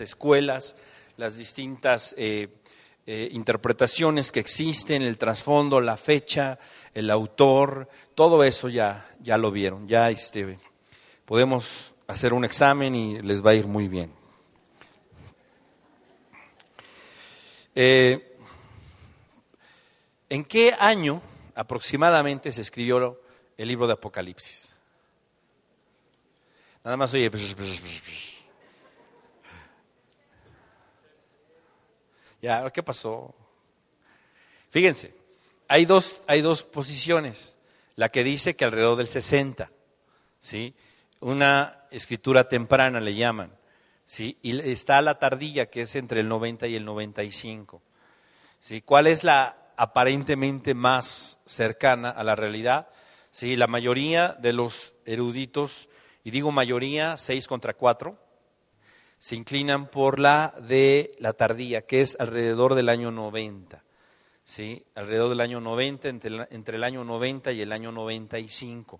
escuelas, las distintas eh, eh, interpretaciones que existen, el trasfondo, la fecha, el autor, todo eso ya, ya lo vieron, ya este, podemos hacer un examen y les va a ir muy bien. Eh, ¿En qué año aproximadamente se escribió el libro de Apocalipsis? Nada más oye. Ya, ¿qué pasó? Fíjense, hay dos, hay dos posiciones. La que dice que alrededor del 60, ¿sí? Una escritura temprana le llaman, ¿sí? Y está la tardía, que es entre el 90 y el 95. ¿Sí? ¿Cuál es la aparentemente más cercana a la realidad? Sí, la mayoría de los eruditos, y digo mayoría, seis contra cuatro, se inclinan por la de la tardía, que es alrededor del año 90. ¿sí? Alrededor del año 90, entre, entre el año 90 y el año 95.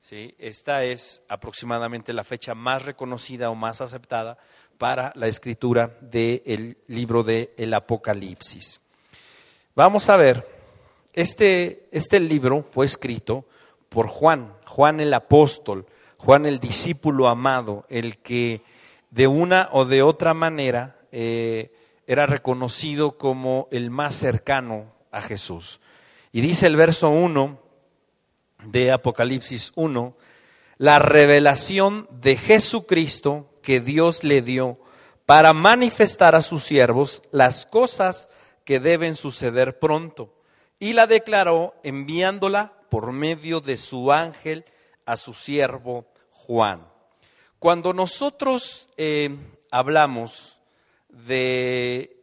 ¿sí? Esta es aproximadamente la fecha más reconocida o más aceptada para la escritura del libro del el Apocalipsis. Vamos a ver, este, este libro fue escrito por Juan, Juan el apóstol, Juan el discípulo amado, el que de una o de otra manera eh, era reconocido como el más cercano a Jesús. Y dice el verso 1 de Apocalipsis 1, la revelación de Jesucristo que Dios le dio para manifestar a sus siervos las cosas que deben suceder pronto. Y la declaró enviándola por medio de su ángel a su siervo Juan. Cuando nosotros eh, hablamos de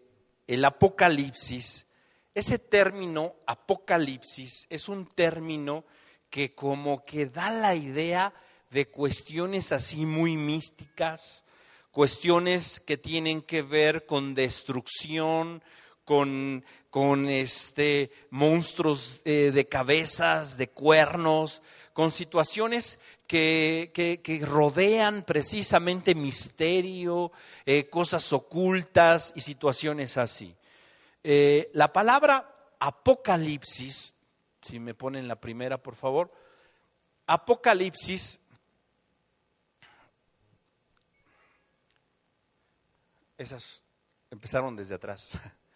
el apocalipsis, ese término apocalipsis es un término que como que da la idea de cuestiones así muy místicas, cuestiones que tienen que ver con destrucción, con, con este, monstruos eh, de cabezas, de cuernos, con situaciones que, que, rodean precisamente misterio, eh, cosas ocultas y situaciones así. Eh, la palabra apocalipsis, si me ponen la primera, por favor, apocalipsis, esas empezaron desde atrás.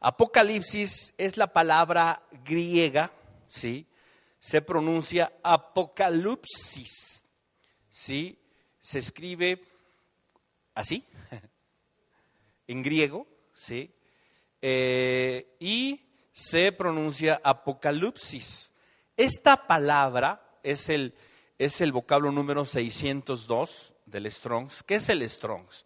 Apocalipsis es la palabra griega, ¿sí? Se pronuncia apocalipsis. ¿Sí? Se escribe así, en griego, ¿sí? Eh, y se pronuncia apocalipsis. Esta palabra es el, es el vocablo número 602 del Strongs. ¿Qué es el Strongs?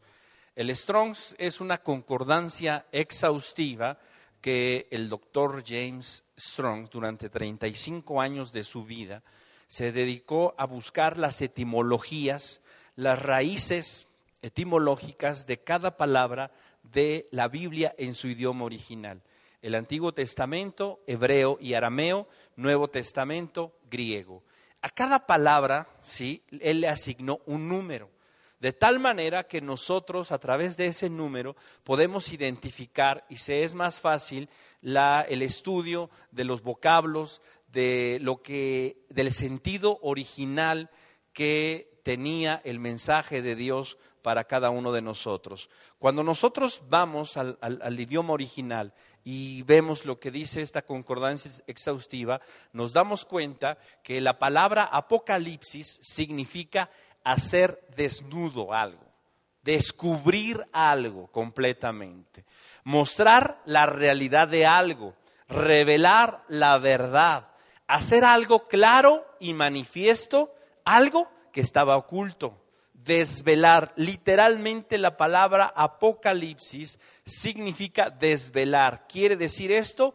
El Strongs es una concordancia exhaustiva que el doctor James Strong durante 35 años de su vida se dedicó a buscar las etimologías, las raíces etimológicas de cada palabra de la Biblia en su idioma original. El Antiguo Testamento, hebreo y arameo, Nuevo Testamento, griego. A cada palabra, sí, él le asignó un número. De tal manera que nosotros a través de ese número podemos identificar y se es más fácil el estudio de los vocablos, de lo que, del sentido original que tenía el mensaje de Dios para cada uno de nosotros. Cuando nosotros vamos al, al idioma original y vemos lo que dice esta concordancia exhaustiva, nos damos cuenta que la palabra apocalipsis significa hacer desnudo algo, descubrir algo completamente, mostrar la realidad de algo, revelar la verdad, hacer algo claro y manifiesto, algo que estaba oculto, desvelar. Literalmente la palabra apocalipsis significa desvelar. Quiere decir esto,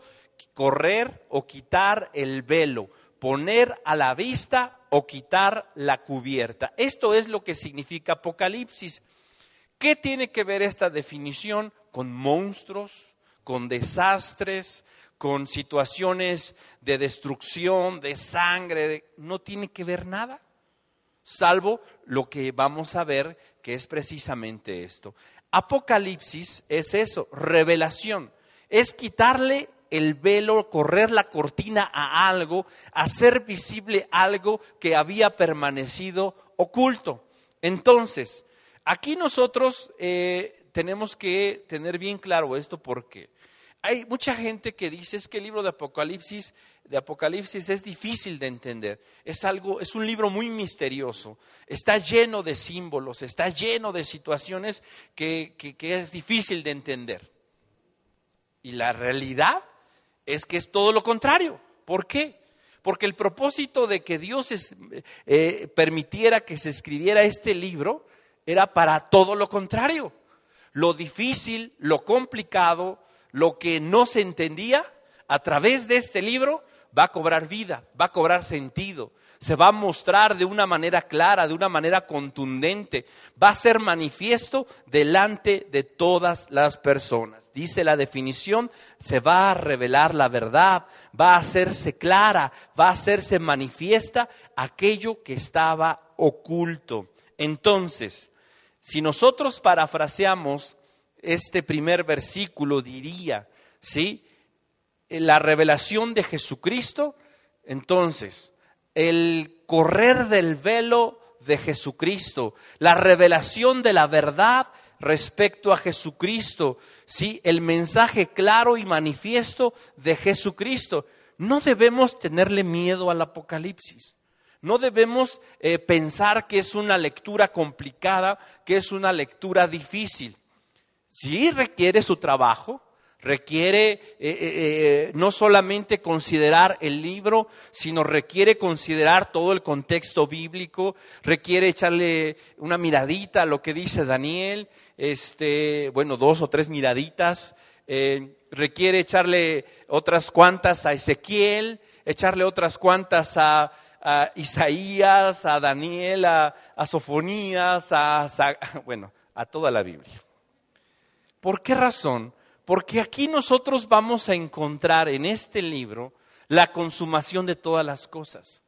correr o quitar el velo, poner a la vista o quitar la cubierta. Esto es lo que significa Apocalipsis. ¿Qué tiene que ver esta definición con monstruos, con desastres, con situaciones de destrucción, de sangre? No tiene que ver nada, salvo lo que vamos a ver que es precisamente esto. Apocalipsis es eso, revelación. Es quitarle el velo, correr la cortina a algo, hacer visible algo que había permanecido oculto. Entonces, aquí nosotros eh, tenemos que tener bien claro esto porque hay mucha gente que dice es que el libro de Apocalipsis, de Apocalipsis es difícil de entender. Es algo, es un libro muy misterioso. Está lleno de símbolos, está lleno de situaciones que, que es difícil de entender. Y la realidad es que es todo lo contrario. ¿Por qué? Porque el propósito de que Dios eh, permitiera que se escribiera este libro era para todo lo contrario. Lo difícil, lo complicado, lo que no se entendía, a través de este libro va a cobrar vida, va a cobrar sentido, se va a mostrar de una manera clara, de una manera contundente, va a ser manifiesto delante de todas las personas. Dice la definición, se va a revelar la verdad, va a hacerse clara, va a hacerse manifiesta aquello que estaba oculto. Entonces, si nosotros parafraseamos este primer versículo, diría, ¿sí? La revelación de Jesucristo, entonces, el correr del velo de Jesucristo, la revelación de la verdad respecto a Jesucristo, ¿sí? el mensaje claro y manifiesto de Jesucristo. No debemos tenerle miedo al Apocalipsis. No debemos eh, pensar que es una lectura complicada, que es una lectura difícil. Sí requiere su trabajo, requiere eh, eh, no solamente considerar el libro, sino requiere considerar todo el contexto bíblico, requiere echarle una miradita a lo que dice Daniel, este, bueno, dos o tres miraditas, requiere echarle otras cuantas a Ezequiel, echarle otras cuantas a, Isaías, a Daniel, a, Sofonías, a, bueno, a toda la Biblia. ¿Por qué razón? Porque aquí nosotros vamos a encontrar en este libro la consumación de todas las cosas.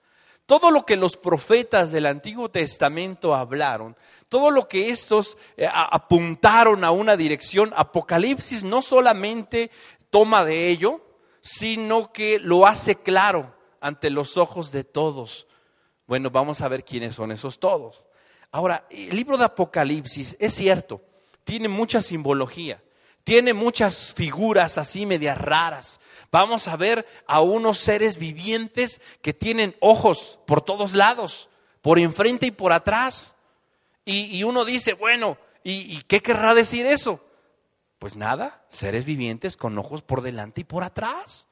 Todo lo que los profetas del Antiguo Testamento hablaron, todo lo que estos eh, apuntaron a una dirección, Apocalipsis no solamente toma de ello, sino que lo hace claro ante los ojos de todos. Bueno, vamos a ver quiénes son esos todos. Ahora, el libro de Apocalipsis es cierto, tiene mucha simbología tiene muchas figuras así medias raras. Vamos a ver a unos seres vivientes que tienen ojos por todos lados, por enfrente y por atrás. Y, uno dice, bueno, ¿y, ¿y qué querrá decir eso? Pues nada, seres vivientes con ojos por delante y por atrás.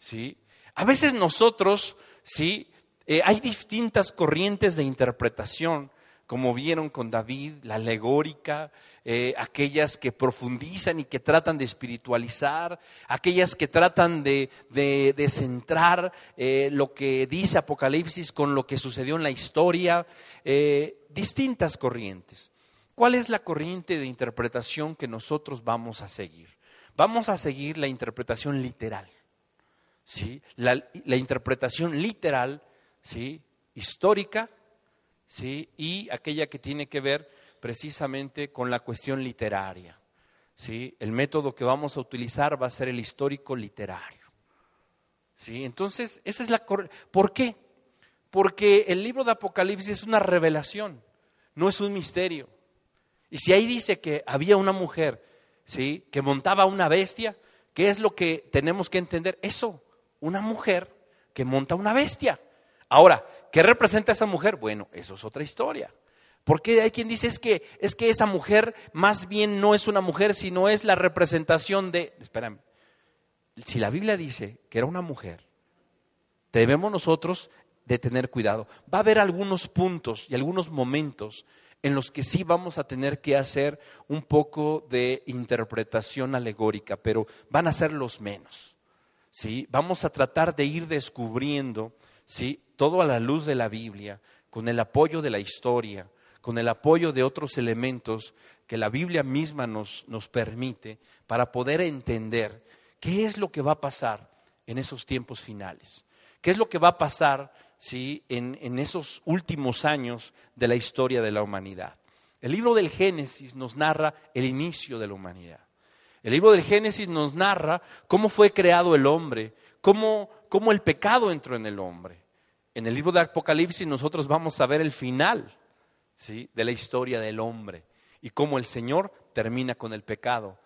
¿Sí? A veces nosotros, ¿sí? Eh, hay distintas corrientes de interpretación como vieron con David, la alegórica, eh, aquellas que profundizan y que tratan de espiritualizar, aquellas que tratan de, centrar eh, lo que dice Apocalipsis con lo que sucedió en la historia, eh, distintas corrientes. ¿Cuál es la corriente de interpretación que nosotros vamos a seguir? Vamos a seguir la interpretación literal. ¿sí? La, la interpretación literal, ¿sí? histórica, ¿sí? y aquella que tiene que ver precisamente con la cuestión literaria. ¿sí? El método que vamos a utilizar va a ser el histórico literario. ¿sí? Entonces, esa es la... ¿Por qué? Porque el libro de Apocalipsis es una revelación, no es un misterio. Y si ahí dice que había una mujer ¿sí? que montaba una bestia, ¿qué es lo que tenemos que entender? Eso, una mujer que monta una bestia. Ahora, ¿Qué representa esa mujer? Bueno, eso es otra historia. Porque hay quien dice es que, es que esa mujer más bien no es una mujer, sino es la representación de... Espérame, si la Biblia dice que era una mujer, debemos nosotros de tener cuidado. Va a haber algunos puntos y algunos momentos en los que sí vamos a tener que hacer un poco de interpretación alegórica, pero van a ser los menos. ¿sí? Vamos a tratar de ir descubriendo ¿sí? Todo a la luz de la Biblia, con el apoyo de la historia, con el apoyo de otros elementos que la Biblia misma nos, nos permite para poder entender qué es lo que va a pasar en esos tiempos finales, qué es lo que va a pasar ¿sí? en, en esos últimos años de la historia de la humanidad. El libro del Génesis nos narra el inicio de la humanidad. El libro del Génesis nos narra cómo fue creado el hombre, cómo, cómo el pecado entró en el hombre. En el libro de Apocalipsis nosotros vamos a ver el final ¿sí? de la historia del hombre y cómo el Señor termina con el pecado,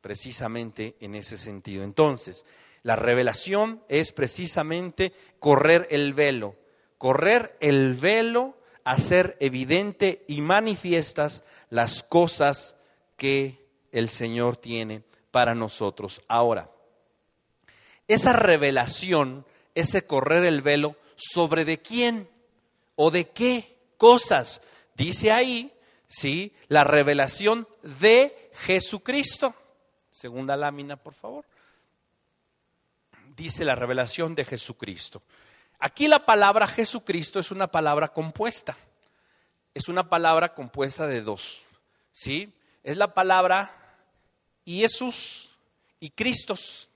precisamente en ese sentido. Entonces, la revelación es precisamente correr el velo, correr el velo, hacer evidente y manifiestas las cosas que el Señor tiene para nosotros. Ahora, esa revelación, ese correr el velo, ¿sobre de quién o de qué cosas? Dice ahí, ¿sí? La revelación de Jesucristo. Segunda lámina, por favor. Dice la revelación de Jesucristo. Aquí la palabra Jesucristo es una palabra compuesta. Es una palabra compuesta de dos. ¿Sí? Es la palabra Jesús y Cristos.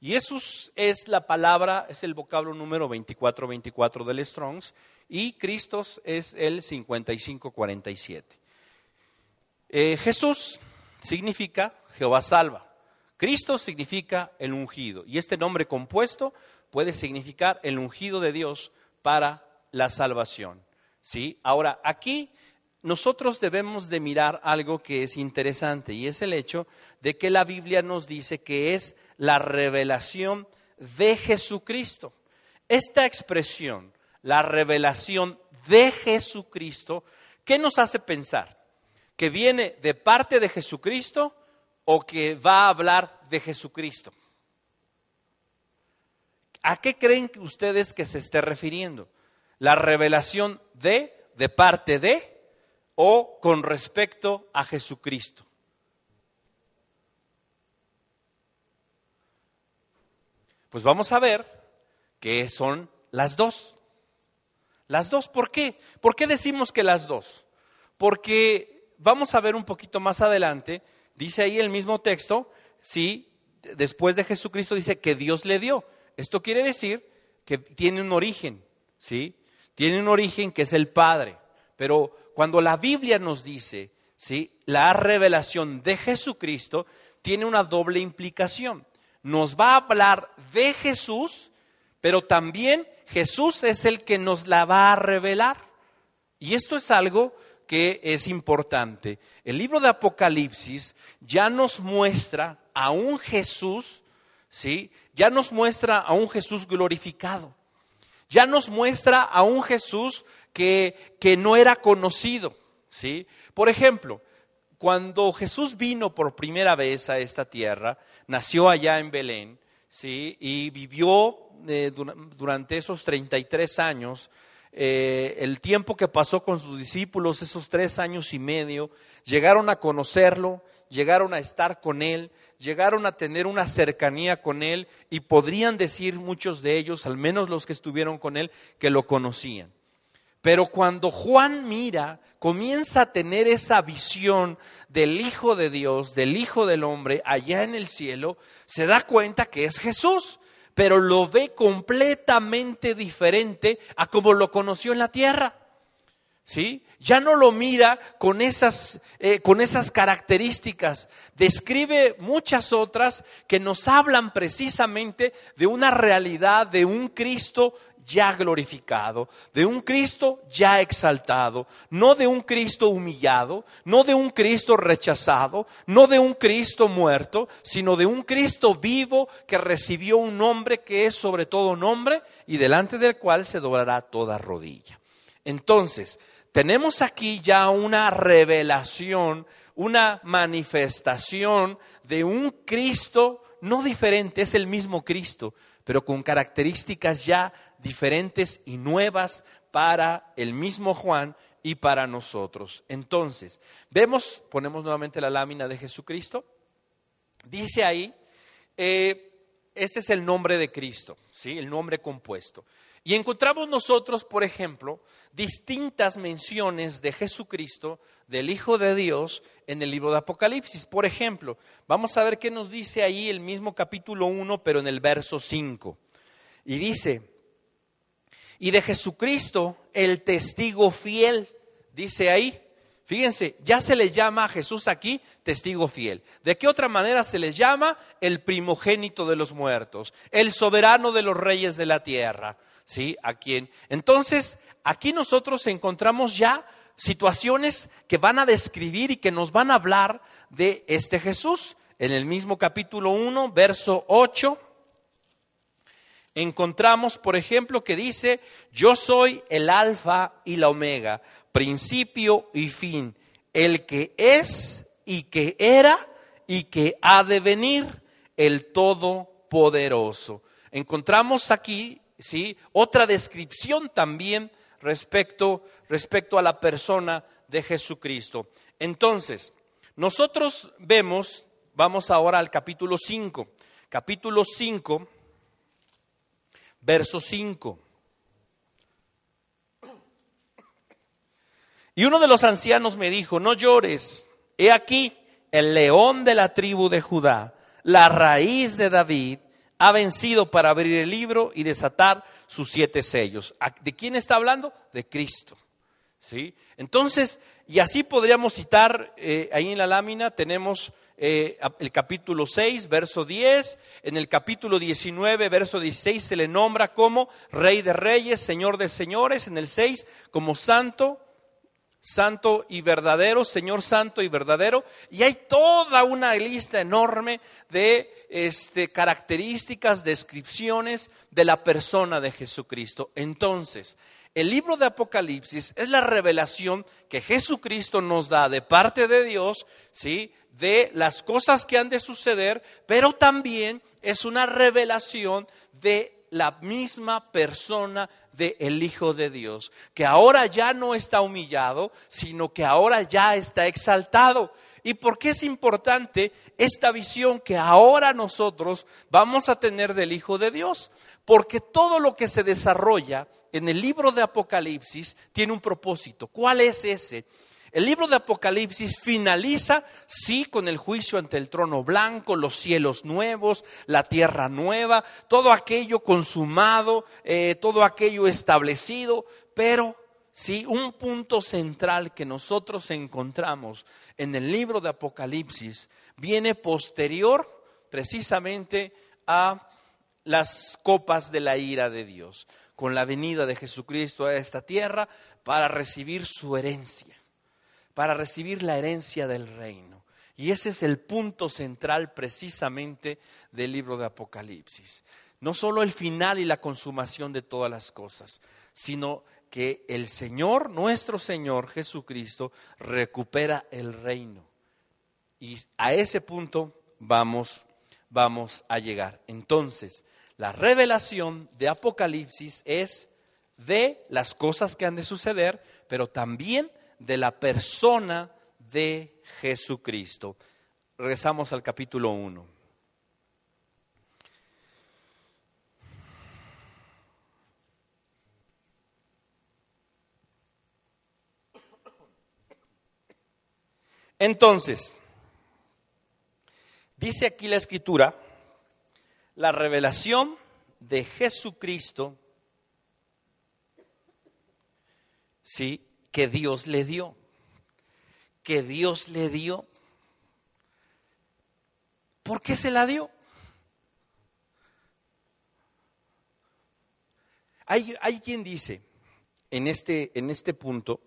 Jesús es la palabra, es el vocablo número 2424 del Strongs y Cristos es el 5547. Eh, Jesús significa Jehová salva. Cristo significa el ungido. Y este nombre compuesto puede significar el ungido de Dios para la salvación. ¿Sí? Ahora, aquí nosotros debemos de mirar algo que es interesante y es el hecho de que la Biblia nos dice que es la revelación de Jesucristo. Esta expresión, la revelación de Jesucristo, ¿qué nos hace pensar? ¿Que viene de parte de Jesucristo o que va a hablar de Jesucristo? ¿A qué creen ustedes que se esté refiriendo? ¿La revelación de, de parte de, o con respecto a Jesucristo? Pues vamos a ver que son las dos. Las dos, ¿por qué? ¿Por qué decimos que las dos? Porque vamos a ver un poquito más adelante, dice ahí el mismo texto, sí, después de Jesucristo dice que Dios le dio. Esto quiere decir que tiene un origen, ¿sí? Tiene un origen que es el Padre. Pero cuando la Biblia nos dice, ¿sí? La revelación de Jesucristo tiene una doble implicación. Nos va a hablar de Jesús, pero también Jesús es el que nos la va a revelar. Y esto es algo que es importante. El libro de Apocalipsis ya nos muestra a un Jesús, ¿sí? Ya nos muestra a un Jesús glorificado. Ya nos muestra a un Jesús que, que no era conocido, ¿sí? Por ejemplo, cuando Jesús vino por primera vez a esta tierra, nació allá en Belén, ¿sí? Y vivió eh, durante esos 33 años, eh, el tiempo que pasó con sus discípulos, esos tres años y medio, llegaron a conocerlo, llegaron a estar con él, llegaron a tener una cercanía con él y podrían decir muchos de ellos, al menos los que estuvieron con él, que lo conocían. Pero cuando Juan mira, comienza a tener esa visión del Hijo de Dios, del Hijo del Hombre, allá en el cielo, se da cuenta que es Jesús pero lo ve completamente diferente a como lo conoció en la tierra. ¿Sí? Ya no lo mira con esas, eh, con esas características. Describe muchas otras que nos hablan precisamente de una realidad, de un Cristo ya glorificado, de un Cristo ya exaltado, no de un Cristo humillado, no de un Cristo rechazado, no de un Cristo muerto, sino de un Cristo vivo que recibió un nombre que es sobre todo nombre y delante del cual se doblará toda rodilla. Entonces, tenemos aquí ya una revelación, una manifestación de un Cristo no diferente, es el mismo Cristo, pero con características ya diferentes y nuevas para el mismo Juan y para nosotros. Entonces, vemos, ponemos nuevamente la lámina de Jesucristo, dice ahí, eh, este es el nombre de Cristo, ¿sí? el nombre compuesto. Y encontramos nosotros, por ejemplo, distintas menciones de Jesucristo, del Hijo de Dios, en el libro de Apocalipsis. Por ejemplo, vamos a ver qué nos dice ahí el mismo capítulo 1, pero en el verso 5. Y dice, y de Jesucristo el testigo fiel, dice ahí, Fíjense, ya se le llama a Jesús aquí testigo fiel. ¿De qué otra manera se le llama? El primogénito de los muertos, el soberano de los reyes de la tierra. ¿Sí? ¿A quién? Entonces, aquí nosotros encontramos ya situaciones que van a describir y que nos van a hablar de este Jesús. En el mismo capítulo 1, verso 8, encontramos, por ejemplo, que dice, yo soy el alfa y la omega, principio y fin, el que es y que era y que ha de venir, el Todopoderoso. Encontramos aquí, ¿sí? Otra descripción también respecto, respecto a la persona de Jesucristo. Entonces, nosotros vemos, vamos ahora al capítulo 5, capítulo 5, verso 5. Y uno de los ancianos me dijo, no llores, he aquí el león de la tribu de Judá, la raíz de David, ha vencido para abrir el libro y desatar sus siete sellos. ¿De quién está hablando? De Cristo. ¿Sí? Entonces, y así podríamos citar, eh, ahí en la lámina tenemos eh, el capítulo 6, verso 10, en el capítulo 19, verso 16 se le nombra como Rey de Reyes, Señor de Señores, en el 6 como Santo, santo y verdadero, Señor santo y verdadero, y hay toda una lista enorme de este, características, descripciones de la persona de Jesucristo. Entonces, el libro de Apocalipsis es la revelación que Jesucristo nos da de parte de Dios, ¿sí? de las cosas que han de suceder, pero también es una revelación de la misma persona del el Hijo de Dios, que ahora ya no está humillado, sino que ahora ya está exaltado. ¿Y por qué es importante esta visión que ahora nosotros vamos a tener del Hijo de Dios? Porque todo lo que se desarrolla en el libro de Apocalipsis tiene un propósito. ¿Cuál es ese? El libro de Apocalipsis finaliza, sí, con el juicio ante el trono blanco, los cielos nuevos, la tierra nueva, todo aquello consumado, eh, todo aquello establecido, pero sí, un punto central que nosotros encontramos en el libro de Apocalipsis viene posterior precisamente a las copas de la ira de Dios, con la venida de Jesucristo a esta tierra para recibir su herencia para recibir la herencia del reino. Y ese es el punto central precisamente del libro de Apocalipsis. No solo el final y la consumación de todas las cosas, sino que el Señor, nuestro Señor Jesucristo, recupera el reino. Y a ese punto vamos, vamos a llegar. Entonces, la revelación de Apocalipsis es de las cosas que han de suceder, pero también de la persona de Jesucristo. Regresamos al capítulo 1. Entonces, dice aquí la escritura, la revelación de Jesucristo, sí, que Dios le dio. Que Dios le dio. ¿Por qué se la dio? Hay, hay quien dice en este, en este punto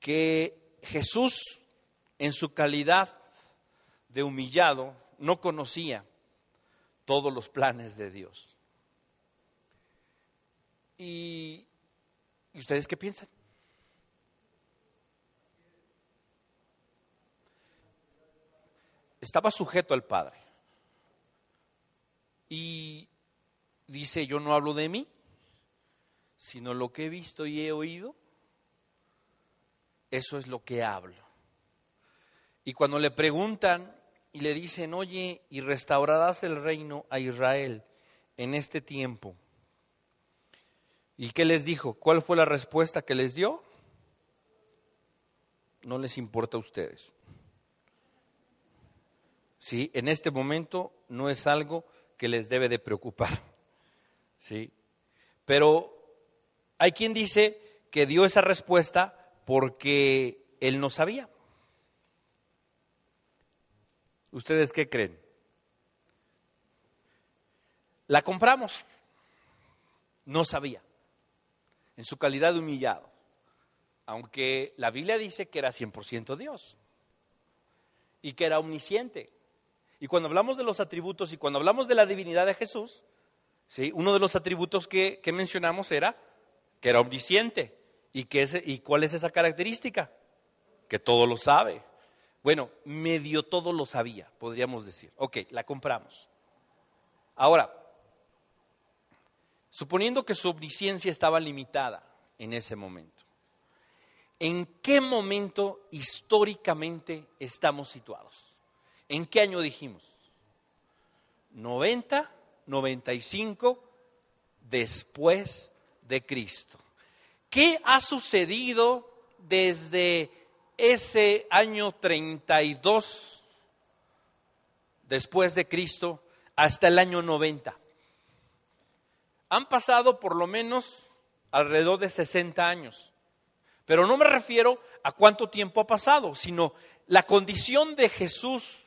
que Jesús en su calidad de humillado no conocía todos los planes de Dios. ¿Y, ¿y ustedes qué piensan? estaba sujeto al Padre. Y dice, yo no hablo de mí, sino lo que he visto y he oído, eso es lo que hablo. Y cuando le preguntan y le dicen, oye, ¿y restaurarás el reino a Israel en este tiempo? ¿Y qué les dijo? ¿Cuál fue la respuesta que les dio? No les importa a ustedes. ¿sí? en este momento no es algo que les debe de preocupar. ¿sí? Pero hay quien dice que dio esa respuesta porque él no sabía. ¿Ustedes qué creen? La compramos. No sabía. En su calidad de humillado. Aunque la Biblia dice que era 100% Dios. Y que era omnisciente. Y cuando hablamos de los atributos y cuando hablamos de la divinidad de Jesús, ¿sí? uno de los atributos que, mencionamos era que era omnisciente. ¿Y, que ¿Y cuál es esa característica? Que todo lo sabe. Bueno, medio todo lo sabía, podríamos decir. Ok, la compramos. Ahora, suponiendo que su omnisciencia estaba limitada en ese momento, ¿en qué momento históricamente estamos situados? ¿En qué año dijimos? 90, 95 después de Cristo. ¿Qué ha sucedido desde ese año 32 después de Cristo hasta el año 90. Han pasado por lo menos alrededor de 60 años. Pero no me refiero a cuánto tiempo ha pasado, sino la condición de Jesús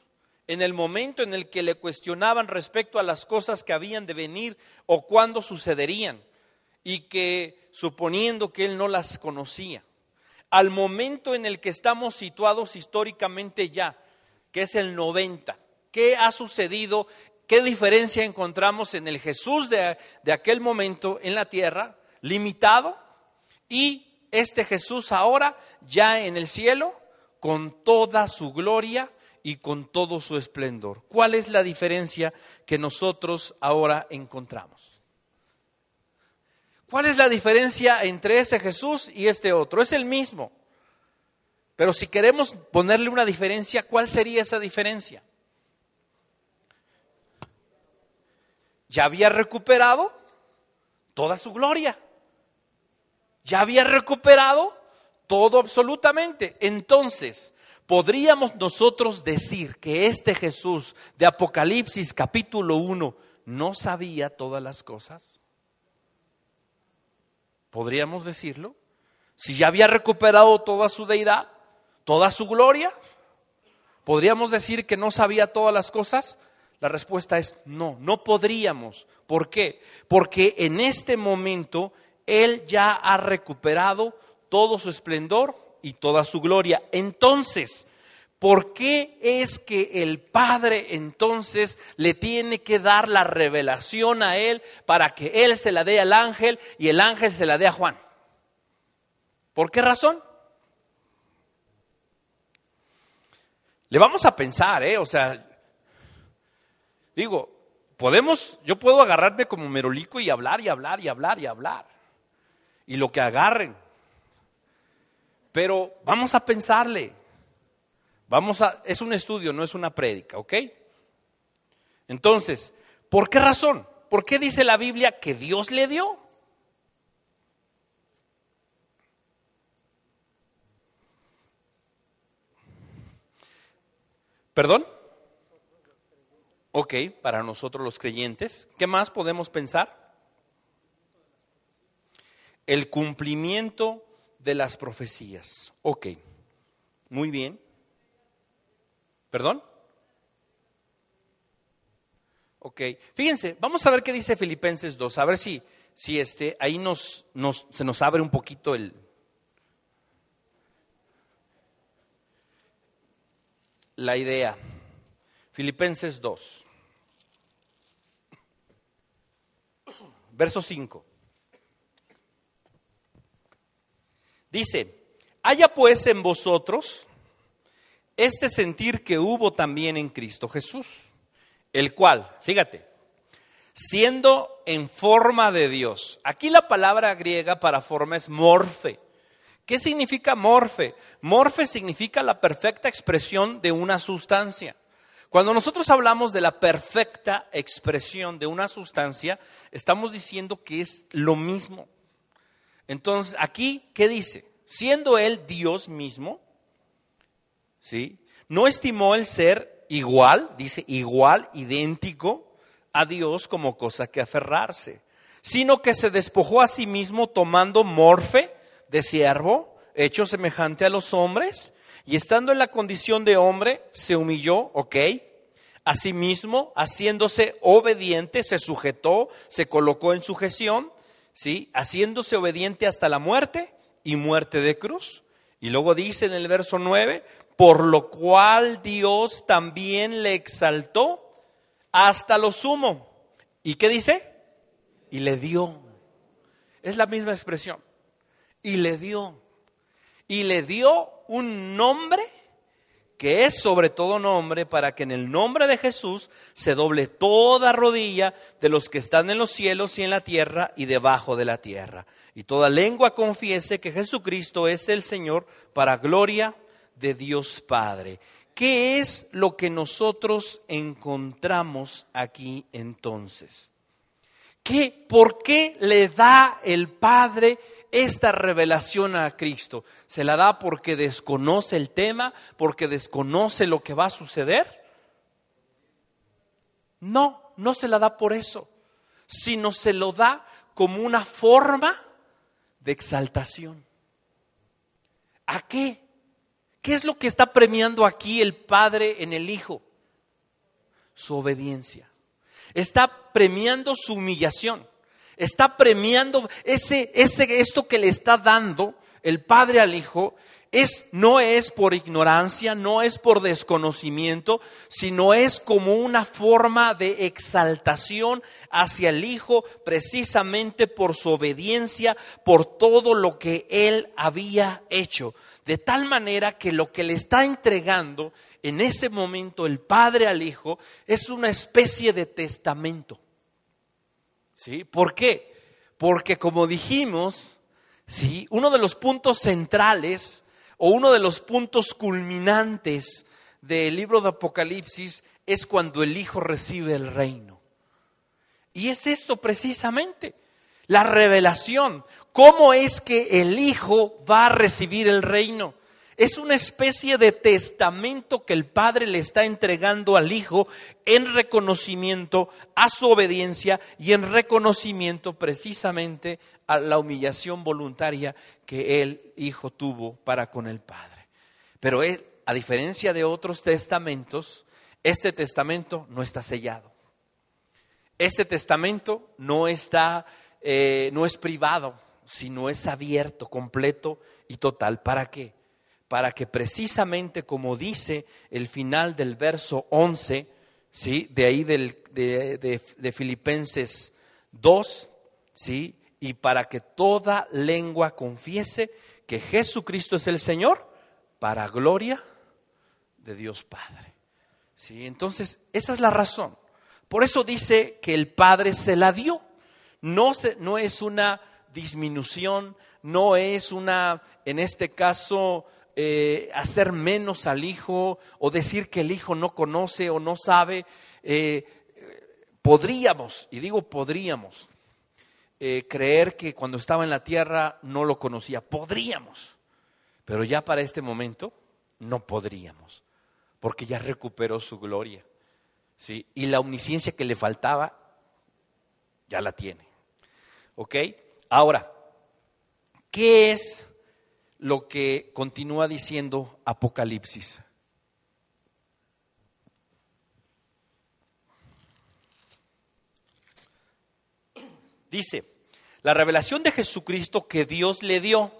en el momento en el que le cuestionaban respecto a las cosas que habían de venir o cuándo sucederían, y que suponiendo que él no las conocía al momento en el que estamos situados históricamente ya, que es el 90. ¿Qué ha sucedido? ¿Qué diferencia encontramos en el Jesús de, de aquel momento en la tierra, limitado, y este Jesús ahora ya en el cielo, con toda su gloria y con todo su esplendor? ¿Cuál es la diferencia que nosotros ahora encontramos? ¿Cuál es la diferencia entre ese Jesús y este otro? Es el mismo. Pero si queremos ponerle una diferencia, ¿cuál sería esa diferencia? Ya había recuperado toda su gloria. Ya había recuperado todo absolutamente. Entonces, ¿podríamos nosotros decir que este Jesús de Apocalipsis capítulo 1 no sabía todas las cosas? ¿Podríamos decirlo? Si ya había recuperado toda su deidad, toda su gloria, ¿podríamos decir que no sabía todas las cosas? La respuesta es no, no podríamos. ¿Por qué? Porque en este momento Él ya ha recuperado todo su esplendor y toda su gloria. Entonces, ¿Por qué es que el Padre entonces le tiene que dar la revelación a Él para que Él se la dé al ángel y el ángel se la dé a Juan? ¿Por qué razón? Le vamos a pensar, ¿eh? O sea, digo, podemos, yo puedo agarrarme como merolico y hablar y hablar y hablar y hablar. Y lo que agarren. Pero vamos a pensarle. Vamos a, es un estudio, no es una prédica, ¿ok? Entonces, ¿por qué razón? ¿Por qué dice la Biblia que Dios le dio? ¿Perdón? Ok, para nosotros los creyentes. ¿Qué más podemos pensar? El cumplimiento de las profecías. Ok, muy bien. ¿Perdón? Ok, fíjense, vamos a ver qué dice Filipenses 2, a ver si, si este, ahí nos, nos, se nos abre un poquito el... la idea. Filipenses 2, verso 5. Dice, haya pues en vosotros este sentir que hubo también en Cristo Jesús, el cual, fíjate, siendo en forma de Dios, aquí la palabra griega para forma es morfe. ¿Qué significa morfe? Morfe significa la perfecta expresión de una sustancia. Cuando nosotros hablamos de la perfecta expresión de una sustancia, estamos diciendo que es lo mismo. Entonces, aquí, ¿qué dice? Siendo Él Dios mismo, ¿sí? No estimó el ser igual, dice igual, idéntico a Dios como cosa que aferrarse, sino que se despojó a sí mismo tomando morfe de siervo, hecho semejante a los hombres, y estando en la condición de hombre, se humilló, ok. Asimismo, haciéndose obediente, se sujetó, se colocó en sujeción, ¿sí? Haciéndose obediente hasta la muerte y muerte de cruz. Y luego dice en el verso 9, por lo cual Dios también le exaltó hasta lo sumo. ¿Y qué dice? Y le dio. Es la misma expresión. Y le dio. Y le dio un nombre que es sobre todo nombre, para que en el nombre de Jesús se doble toda rodilla de los que están en los cielos y en la tierra y debajo de la tierra. Y toda lengua confiese que Jesucristo es el Señor para gloria de Dios Padre. ¿Qué es lo que nosotros encontramos aquí entonces? ¿Qué, ¿Por qué le da el Padre esta revelación a Cristo? ¿Se la da porque desconoce el tema, porque desconoce lo que va a suceder? No, no se la da por eso, sino se lo da como una forma de exaltación. ¿A qué? ¿Qué es lo que está premiando aquí el Padre en el Hijo? Su obediencia. Está premiando su humillación está premiando ese, ese, esto que le está dando el Padre al Hijo, es, no es por ignorancia, no es por desconocimiento, sino es como una forma de exaltación hacia el Hijo, precisamente por su obediencia, por todo lo que Él había hecho. De tal manera que lo que le está entregando en ese momento el Padre al Hijo es una especie de testamento. ¿Sí? ¿Por qué? Porque como dijimos, ¿sí? uno de los puntos centrales o uno de los puntos culminantes del libro de Apocalipsis es cuando el Hijo recibe el reino. Y es esto precisamente, la revelación. ¿Cómo es que el Hijo va a recibir el reino? Es una especie de testamento que el Padre le está entregando al Hijo en reconocimiento a su obediencia y en reconocimiento precisamente a la humillación voluntaria que el Hijo tuvo para con el Padre. Pero él, a diferencia de otros testamentos, este testamento no está sellado. Este testamento no está, eh, no es privado, sino es abierto, completo y total. ¿Para qué? para que precisamente como dice el final del verso 11, ¿sí? de ahí del, de, de, Filipenses 2, ¿sí? y para que toda lengua confiese que Jesucristo es el Señor, para gloria de Dios Padre. ¿Sí? Entonces, esa es la razón. Por eso dice que el Padre se la dio. No, se, no es una disminución, no es una, en este caso, eh, hacer menos al hijo o decir que el hijo no conoce o no sabe. Eh, podríamos, y digo podríamos, eh, creer que cuando estaba en la tierra no lo conocía. Podríamos, pero ya para este momento no podríamos, porque ya recuperó su gloria. ¿sí? Y la omnisciencia que le faltaba, ya la tiene. ¿Ok? Ahora, ¿qué es lo que continúa diciendo Apocalipsis. Dice, la revelación de Jesucristo que Dios le dio,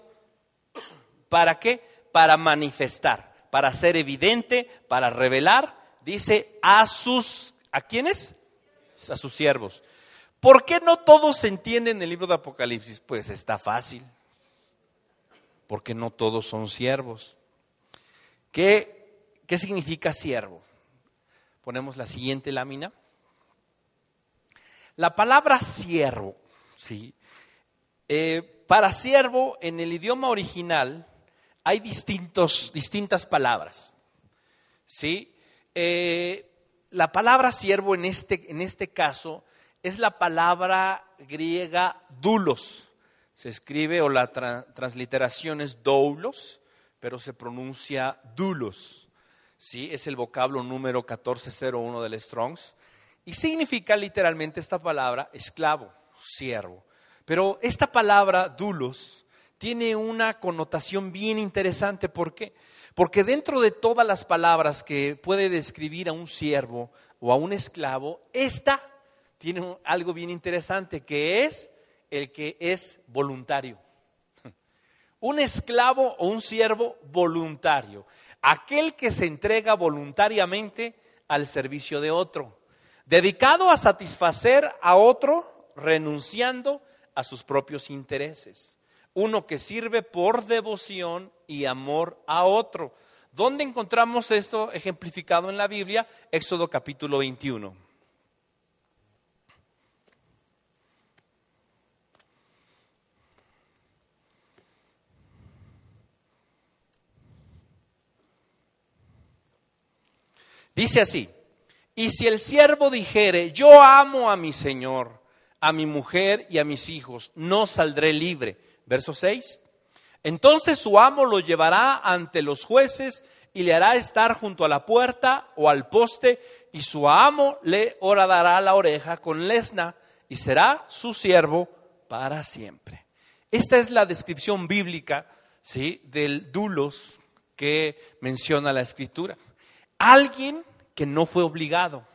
¿para qué? Para manifestar, para ser evidente, para revelar, dice, a sus, ¿a quiénes? A sus siervos. ¿Por qué no todos se entienden el libro de Apocalipsis? Pues está fácil porque no todos son siervos. ¿Qué, qué significa siervo? Ponemos la siguiente lámina. La palabra siervo, ¿sí? Eh, para siervo en el idioma original hay distintos, distintas palabras. ¿sí? Eh, la palabra siervo en este, en este caso es la palabra griega dulos se escribe o la transliteración es doulos, pero se pronuncia dulos. ¿sí? Es el vocablo número 1401 del Strongs. Y significa literalmente esta palabra esclavo, siervo. Pero esta palabra dulos tiene una connotación bien interesante. ¿Por qué? Porque dentro de todas las palabras que puede describir a un siervo o a un esclavo, esta tiene algo bien interesante, que es el que es voluntario. Un esclavo o un siervo voluntario. Aquel que se entrega voluntariamente al servicio de otro. Dedicado a satisfacer a otro, renunciando a sus propios intereses. Uno que sirve por devoción y amor a otro. ¿Dónde encontramos esto ejemplificado en la Biblia? Éxodo capítulo 21. Dice así, y si el siervo dijere, yo amo a mi Señor, a mi mujer y a mis hijos, no saldré libre. Verso 6. Entonces su amo lo llevará ante los jueces y le hará estar junto a la puerta o al poste, y su amo le horadará la oreja con lesna y será su siervo para siempre. Esta es la descripción bíblica ¿sí? del dulos que menciona la escritura. Alguien que no fue obligado,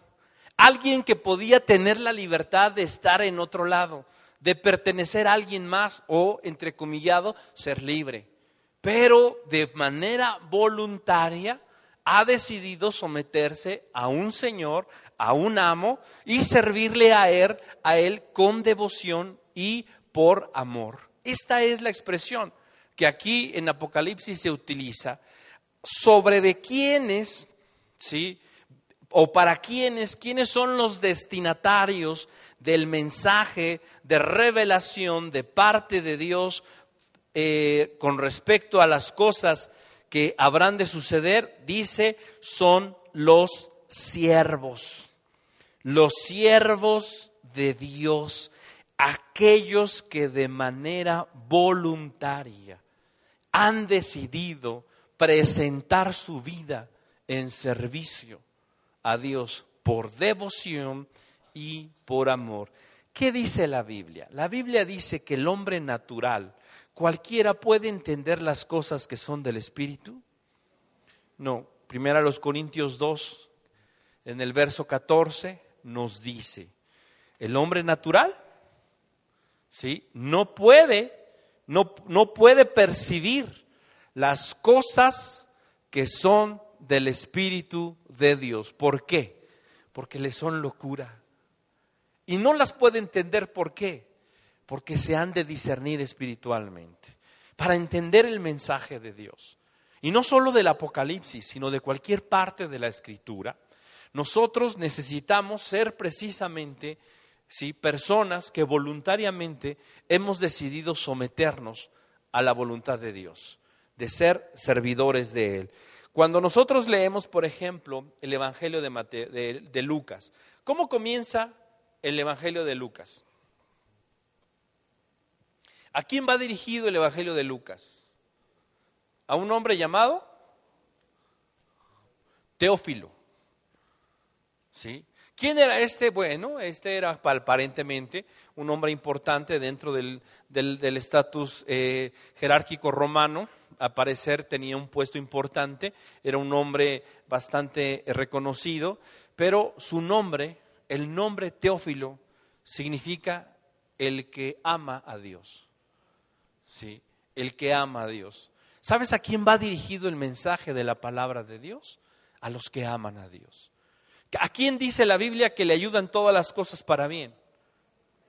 alguien que podía tener la libertad de estar en otro lado, de pertenecer a alguien más o, entrecomillado, ser libre. Pero de manera voluntaria ha decidido someterse a un Señor, a un amo, y servirle a él, a él con devoción y por amor. Esta es la expresión que aquí en Apocalipsis se utiliza sobre de quiénes, ¿sí? o para quiénes, quiénes son los destinatarios del mensaje de revelación de parte de Dios eh, con respecto a las cosas que habrán de suceder, dice, son los siervos, los siervos de Dios, aquellos que de manera voluntaria han decidido presentar su vida en servicio a Dios por devoción y por amor. ¿Qué dice la Biblia? La Biblia dice que el hombre natural, cualquiera puede entender las cosas que son del Espíritu. No, primero a los Corintios 2, en el verso 14, nos dice, el hombre natural, ¿sí? No puede, no, no puede percibir las cosas que son del Espíritu de Dios. ¿Por qué? Porque le son locura. Y no las puede entender por qué. Porque se han de discernir espiritualmente. Para entender el mensaje de Dios. Y no solo del Apocalipsis, sino de cualquier parte de la Escritura. Nosotros necesitamos ser precisamente ¿sí? personas que voluntariamente hemos decidido someternos a la voluntad de Dios, de ser servidores de Él. Cuando nosotros leemos, por ejemplo, el Evangelio de, de, Lucas, ¿cómo comienza el Evangelio de Lucas? ¿A quién va dirigido el Evangelio de Lucas? ¿A un hombre llamado? Teófilo. ¿Sí? ¿Quién era este? Bueno, este era aparentemente un hombre importante dentro del estatus eh, jerárquico romano a parecer tenía un puesto importante, era un hombre bastante reconocido, pero su nombre, el nombre Teófilo, significa el que ama a Dios. ¿Sí? El que ama a Dios. ¿Sabes a quién va dirigido el mensaje de la palabra de Dios? A los que aman a Dios. ¿A quién dice la Biblia que le ayudan todas las cosas para bien?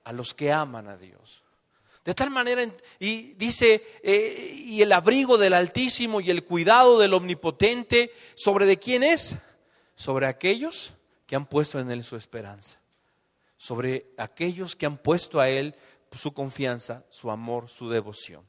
A los que aman a Dios. De tal manera, y dice, eh, y el abrigo del Altísimo y el cuidado del Omnipotente, ¿sobre de quién es? Sobre aquellos que han puesto en Él su esperanza. Sobre aquellos que han puesto a Él su confianza, su amor, su devoción.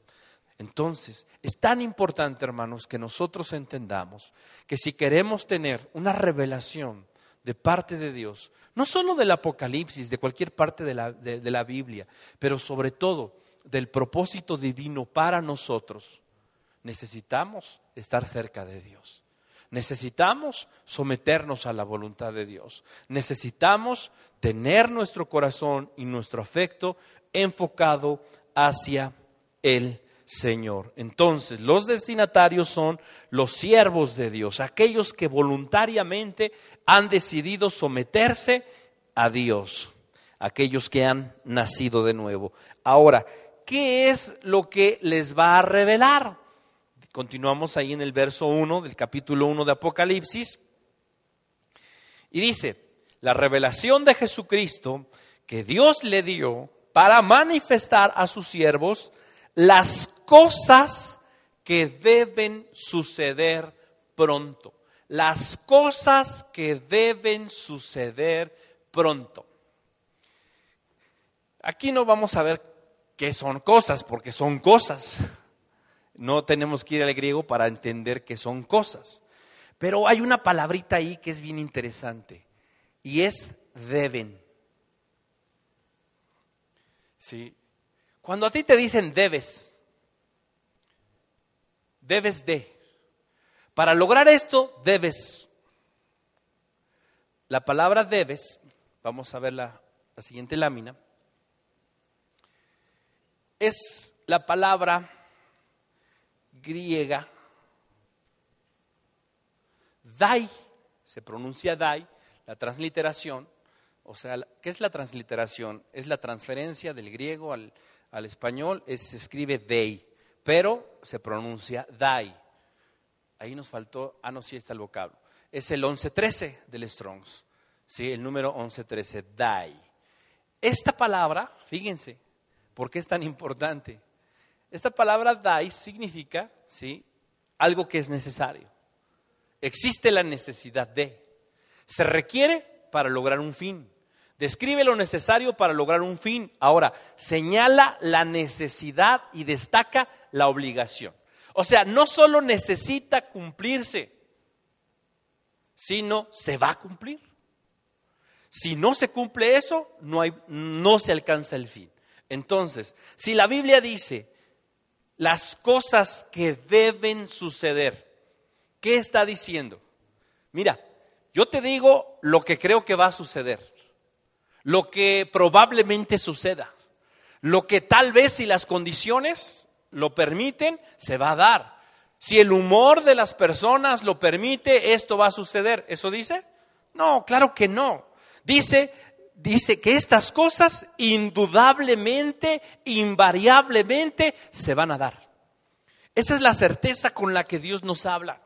Entonces, es tan importante, hermanos, que nosotros entendamos que si queremos tener una revelación de parte de Dios, no solo del Apocalipsis, de cualquier parte de la, de la Biblia, pero sobre todo del propósito divino para nosotros, necesitamos estar cerca de Dios. Necesitamos someternos a la voluntad de Dios. Necesitamos tener nuestro corazón y nuestro afecto enfocado hacia el Señor. Entonces, los destinatarios son los siervos de Dios, aquellos que voluntariamente han decidido someterse a Dios, aquellos que han nacido de nuevo. Ahora, ¿qué es lo que les va a revelar? Continuamos ahí en el verso 1 del capítulo 1 de Apocalipsis. Y dice, la revelación de Jesucristo que Dios le dio para manifestar a sus siervos las cosas que deben suceder pronto. Las cosas que deben suceder pronto. Aquí no vamos a ver qué son cosas, porque son cosas. No tenemos que ir al griego para entender qué son cosas. Pero hay una palabrita ahí que es bien interesante y es deben. ¿Sí? Cuando a ti te dicen debes, debes de. Para lograr esto, debes. La palabra debes, vamos a ver la, la siguiente lámina, es la palabra griega dai, se pronuncia dai, la transliteración, o sea, ¿qué es la transliteración? Es la transferencia del griego al, español, se escribe dei, pero se pronuncia dai. Ahí nos faltó, ah, no, sí está el vocablo. Es el 1113 del Strongs, ¿sí? el número 1113, dai. Esta palabra, fíjense, ¿por qué es tan importante? Esta palabra dai significa, ¿sí? Algo que es necesario. Existe la necesidad de. Se requiere para lograr un fin. Describe lo necesario para lograr un fin. Ahora, señala la necesidad y destaca la obligación. O sea, no solo necesita cumplirse, sino se va a cumplir. Si no se cumple eso, no, hay, no se alcanza el fin. Entonces, si la Biblia dice las cosas que deben suceder, ¿Qué está diciendo? Mira, yo te digo lo que creo que va a suceder, lo que probablemente suceda, lo que tal vez si las condiciones lo permiten, se va a dar. Si el humor de las personas lo permite, esto va a suceder. ¿Eso dice? No, claro que no. Dice, dice que estas cosas indudablemente, invariablemente se van a dar. Esa es la certeza con la que Dios nos habla.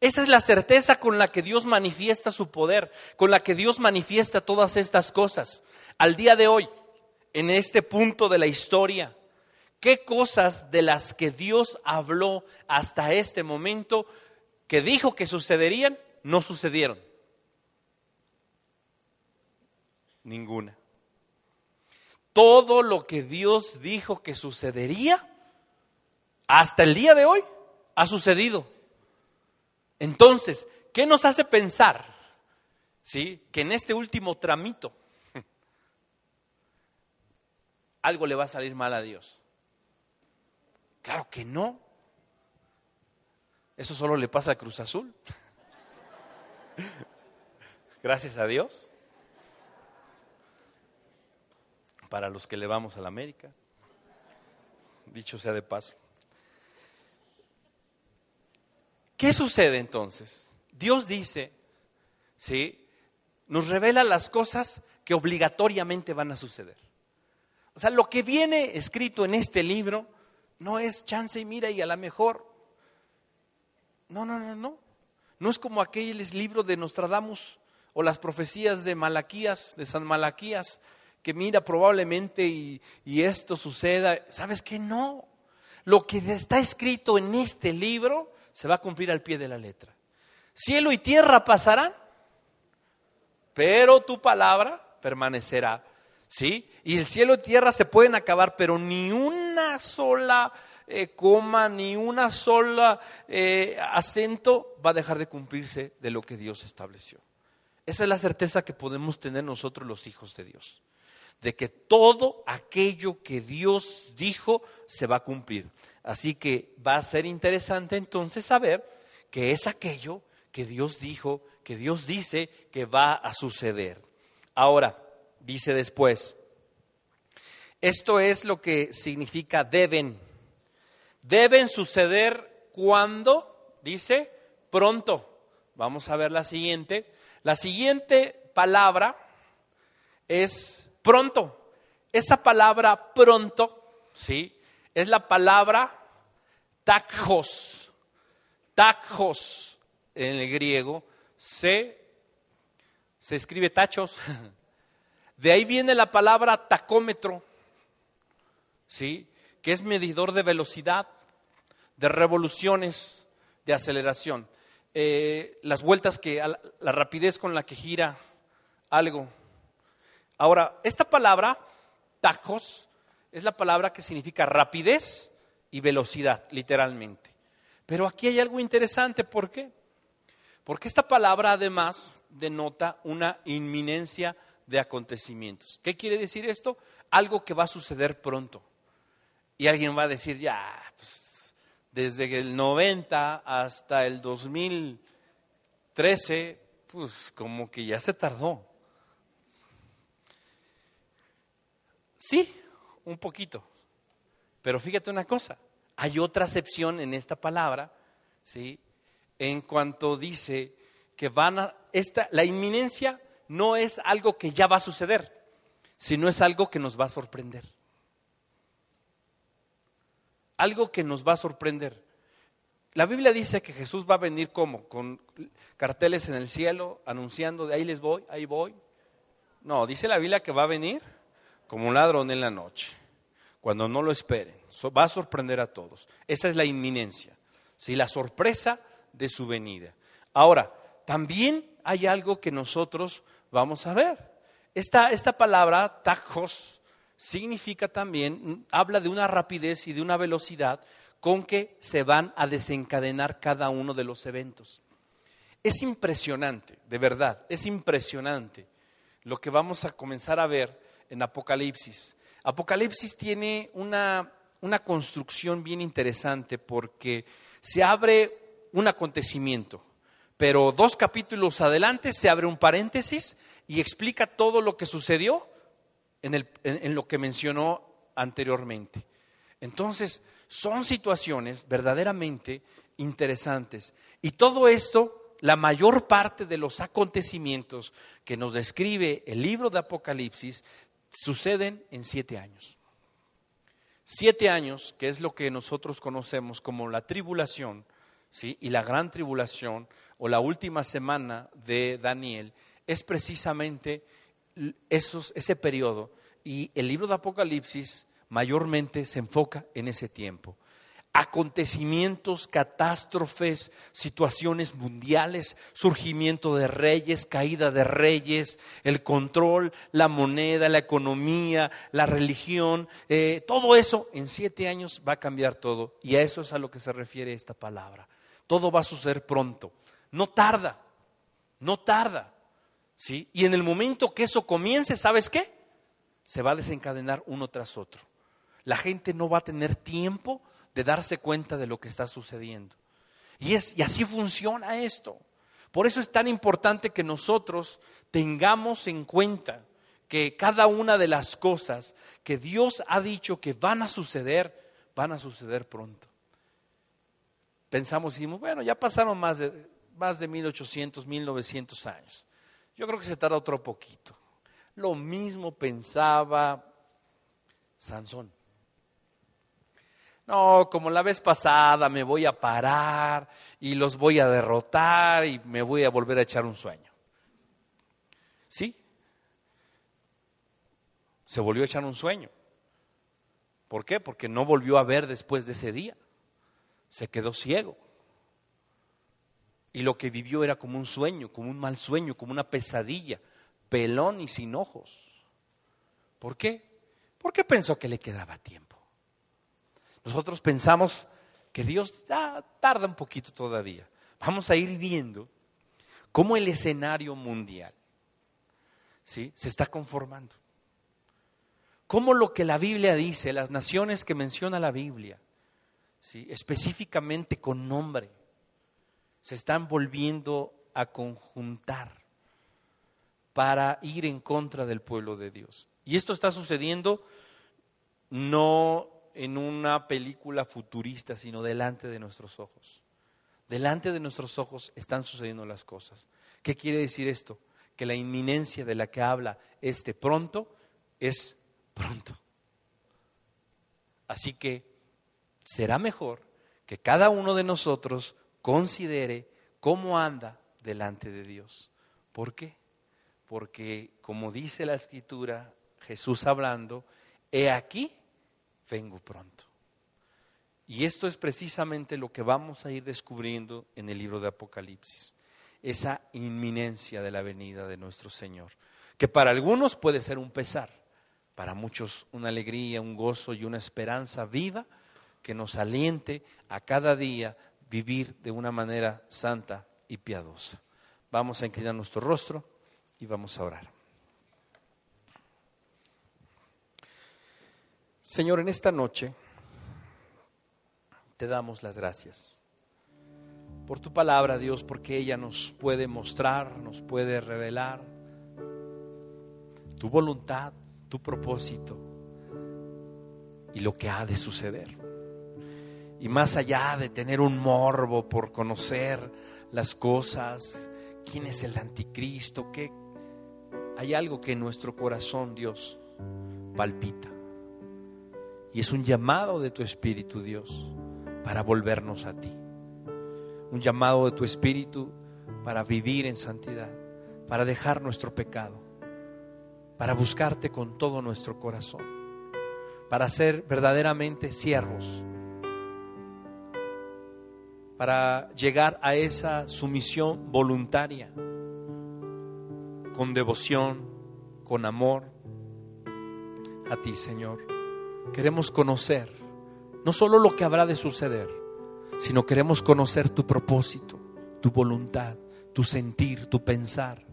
Esa es la certeza con la que Dios manifiesta su poder, con la que Dios manifiesta todas estas cosas. Al día de hoy, en este punto de la historia, ¿qué cosas de las que Dios habló hasta este momento, que dijo que sucederían, no sucedieron? Ninguna. Todo lo que Dios dijo que sucedería, hasta el día de hoy, ha sucedido. Entonces, ¿qué nos hace pensar? ¿Sí? Que en este último tramito algo le va a salir mal a Dios. Claro que no. Eso solo le pasa a Cruz Azul. Gracias a Dios. Para los que le vamos a la América. Dicho sea de paso. ¿Qué sucede entonces? Dios dice, ¿sí? Nos revela las cosas que obligatoriamente van a suceder. O sea, lo que viene escrito en este libro no es chance y mira y a lo mejor. No, no, no, no. No es como aquel libro de Nostradamus o las profecías de Malaquías, de San Malaquías, que mira probablemente y, esto suceda. ¿Sabes qué? No. Lo que está escrito en este libro se va a cumplir al pie de la letra. Cielo y tierra pasarán, pero tu palabra permanecerá. ¿Sí? Y el cielo y tierra se pueden acabar, pero ni una sola eh, coma, ni una sola eh, acento va a dejar de cumplirse de lo que Dios estableció. Esa es la certeza que podemos tener nosotros los hijos de Dios, de que todo aquello que Dios dijo se va a cumplir. Así que va a ser interesante entonces saber que es aquello que Dios dijo, que Dios dice que va a suceder. Ahora, dice después, esto es lo que significa deben. deben suceder cuando, dice, pronto. Vamos a ver la siguiente. La siguiente palabra es pronto. Esa palabra pronto, ¿sí? Es la palabra takos. Takos en el griego se, se escribe tachos. De ahí viene la palabra tacómetro, ¿sí? que es medidor de velocidad, de revoluciones, de aceleración. Eh, las vueltas que, la rapidez con la que gira algo. Ahora, esta palabra, tacos, es la palabra que significa rapidez y velocidad, literalmente. Pero aquí hay algo interesante, ¿por qué? Porque esta palabra además denota una inminencia de acontecimientos. ¿Qué quiere decir esto? Algo que va a suceder pronto. Y alguien va a decir, ya, pues, desde el 90 hasta el 2013, pues como que ya se tardó. Sí, un poquito. Pero fíjate una cosa, hay otra acepción en esta palabra, ¿sí? En cuanto dice que van a esta la inminencia no es algo que ya va a suceder, sino es algo que nos va a sorprender. Algo que nos va a sorprender. La Biblia dice que Jesús va a venir como con carteles en el cielo anunciando de ahí les voy, ahí voy. No, dice la Biblia que va a venir como un ladrón en la noche, cuando no lo esperen. Va a sorprender a todos. Esa es la inminencia, ¿sí? la sorpresa de su venida. Ahora, también hay algo que nosotros vamos a ver. Esta, esta palabra, tajos, significa también, habla de una rapidez y de una velocidad con que se van a desencadenar cada uno de los eventos. Es impresionante, de verdad, es impresionante lo que vamos a comenzar a ver en Apocalipsis. Apocalipsis tiene una, una construcción bien interesante porque se abre un acontecimiento, pero dos capítulos adelante se abre un paréntesis y explica todo lo que sucedió en, el, en, lo que mencionó anteriormente. Entonces, son situaciones verdaderamente interesantes. Y todo esto, la mayor parte de los acontecimientos que nos describe el libro de Apocalipsis, suceden en siete años. Siete años, que es lo que nosotros conocemos como la tribulación, ¿sí? y la gran tribulación, o la última semana de Daniel, es precisamente esos, ese periodo. Y el libro de Apocalipsis mayormente se enfoca en ese tiempo acontecimientos, catástrofes, situaciones mundiales, surgimiento de reyes, caída de reyes, el control, la moneda, la economía, la religión, eh, todo eso en siete años va a cambiar todo. Y a eso es a lo que se refiere esta palabra. Todo va a suceder pronto. No tarda, no tarda. ¿sí? Y en el momento que eso comience, ¿sabes qué? Se va a desencadenar uno tras otro. La gente no va a tener tiempo de darse cuenta de lo que está sucediendo. Y, es, y así funciona esto. Por eso es tan importante que nosotros tengamos en cuenta que cada una de las cosas que Dios ha dicho que van a suceder, van a suceder pronto. Pensamos y decimos, bueno, ya pasaron más de, más de 1800, 1900 años. Yo creo que se tarda otro poquito. Lo mismo pensaba Sansón. No, como la vez pasada me voy a parar y los voy a derrotar y me voy a volver a echar un sueño. ¿Sí? Se volvió a echar un sueño. ¿Por qué? Porque no volvió a ver después de ese día. Se quedó ciego. Y lo que vivió era como un sueño, como un mal sueño, como una pesadilla, pelón y sin ojos. ¿Por qué? Porque pensó que le quedaba tiempo. Nosotros pensamos que Dios tarda un poquito todavía. Vamos a ir viendo cómo el escenario mundial ¿sí? se está conformando. Cómo lo que la Biblia dice, las naciones que menciona la Biblia, ¿sí? específicamente con nombre, se están volviendo a conjuntar para ir en contra del pueblo de Dios. Y esto está sucediendo no en una película futurista, sino delante de nuestros ojos. Delante de nuestros ojos están sucediendo las cosas. ¿Qué quiere decir esto? Que la inminencia de la que habla este pronto es pronto. Así que será mejor que cada uno de nosotros considere cómo anda delante de Dios. ¿Por qué? Porque como dice la escritura, Jesús hablando, he aquí, vengo pronto. Y esto es precisamente lo que vamos a ir descubriendo en el libro de Apocalipsis, esa inminencia de la venida de nuestro Señor, que para algunos puede ser un pesar, para muchos una alegría, un gozo y una esperanza viva que nos aliente a cada día vivir de una manera santa y piadosa. Vamos a inclinar nuestro rostro y vamos a orar. Señor, en esta noche te damos las gracias por tu palabra, Dios, porque ella nos puede mostrar, nos puede revelar tu voluntad, tu propósito y lo que ha de suceder. Y más allá de tener un morbo por conocer las cosas, quién es el anticristo, que hay algo que en nuestro corazón, Dios, palpita. Y es un llamado de tu Espíritu, Dios, para volvernos a ti. Un llamado de tu Espíritu para vivir en santidad, para dejar nuestro pecado, para buscarte con todo nuestro corazón, para ser verdaderamente siervos, para llegar a esa sumisión voluntaria, con devoción, con amor a ti, Señor. Queremos conocer no solo lo que habrá de suceder, sino queremos conocer tu propósito, tu voluntad, tu sentir, tu pensar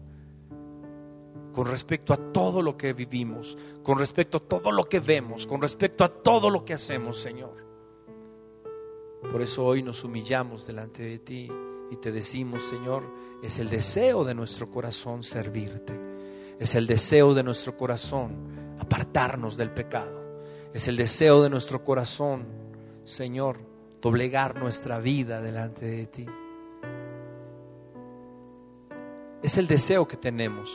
con respecto a todo lo que vivimos, con respecto a todo lo que vemos, con respecto a todo lo que hacemos, Señor. Por eso hoy nos humillamos delante de ti y te decimos, Señor, es el deseo de nuestro corazón servirte, es el deseo de nuestro corazón apartarnos del pecado. Es el deseo de nuestro corazón, Señor, doblegar nuestra vida delante de ti. Es el deseo que tenemos,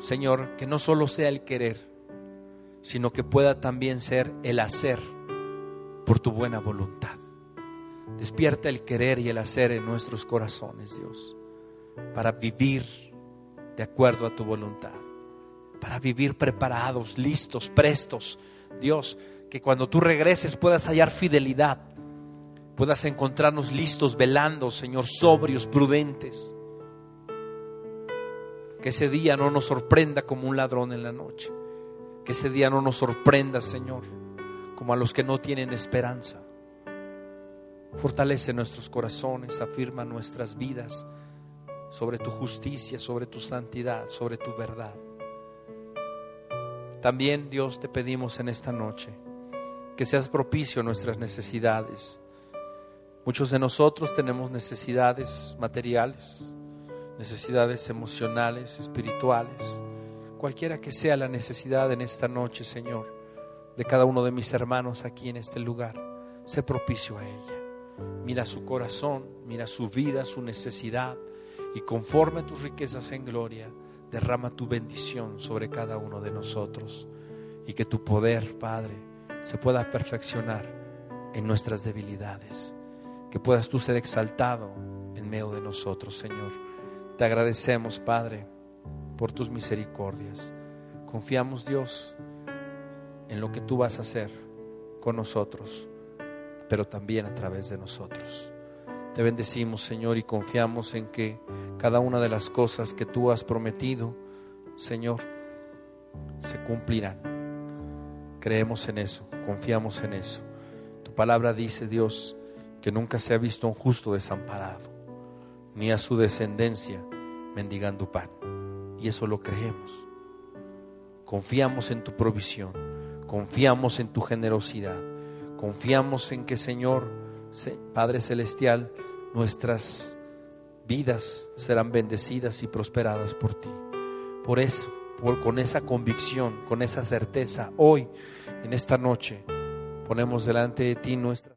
Señor, que no solo sea el querer, sino que pueda también ser el hacer por tu buena voluntad. Despierta el querer y el hacer en nuestros corazones, Dios, para vivir de acuerdo a tu voluntad para vivir preparados, listos, prestos. Dios, que cuando tú regreses puedas hallar fidelidad, puedas encontrarnos listos, velando, Señor, sobrios, prudentes. Que ese día no nos sorprenda como un ladrón en la noche. Que ese día no nos sorprenda, Señor, como a los que no tienen esperanza. Fortalece nuestros corazones, afirma nuestras vidas sobre tu justicia, sobre tu santidad, sobre tu verdad. También, Dios, te pedimos en esta noche que seas propicio a nuestras necesidades. Muchos de nosotros tenemos necesidades materiales, necesidades emocionales, espirituales, cualquiera que sea la necesidad en esta noche, Señor, de cada uno de mis hermanos aquí en este lugar, sé propicio a ella. Mira su corazón, mira su vida, su necesidad, y conforme a tus riquezas en gloria, derrama tu bendición sobre cada uno de nosotros y que tu poder, Padre, se pueda perfeccionar en nuestras debilidades. Que puedas tú ser exaltado en medio de nosotros, Señor. Te agradecemos, Padre, por tus misericordias. Confiamos, Dios, en lo que tú vas a hacer con nosotros, pero también a través de nosotros. Te bendecimos, Señor, y confiamos en que cada una de las cosas que tú has prometido, Señor, se cumplirán. Creemos en eso, confiamos en eso. Tu palabra dice, Dios, que nunca se ha visto un justo desamparado, ni a su descendencia mendigando pan. Y eso lo creemos. Confiamos en tu provisión, confiamos en tu generosidad, confiamos en que, Señor, Padre Celestial, nuestras vidas serán bendecidas y prosperadas por ti. Por eso, con esa convicción, con esa certeza, hoy, en esta noche, ponemos delante de ti nuestra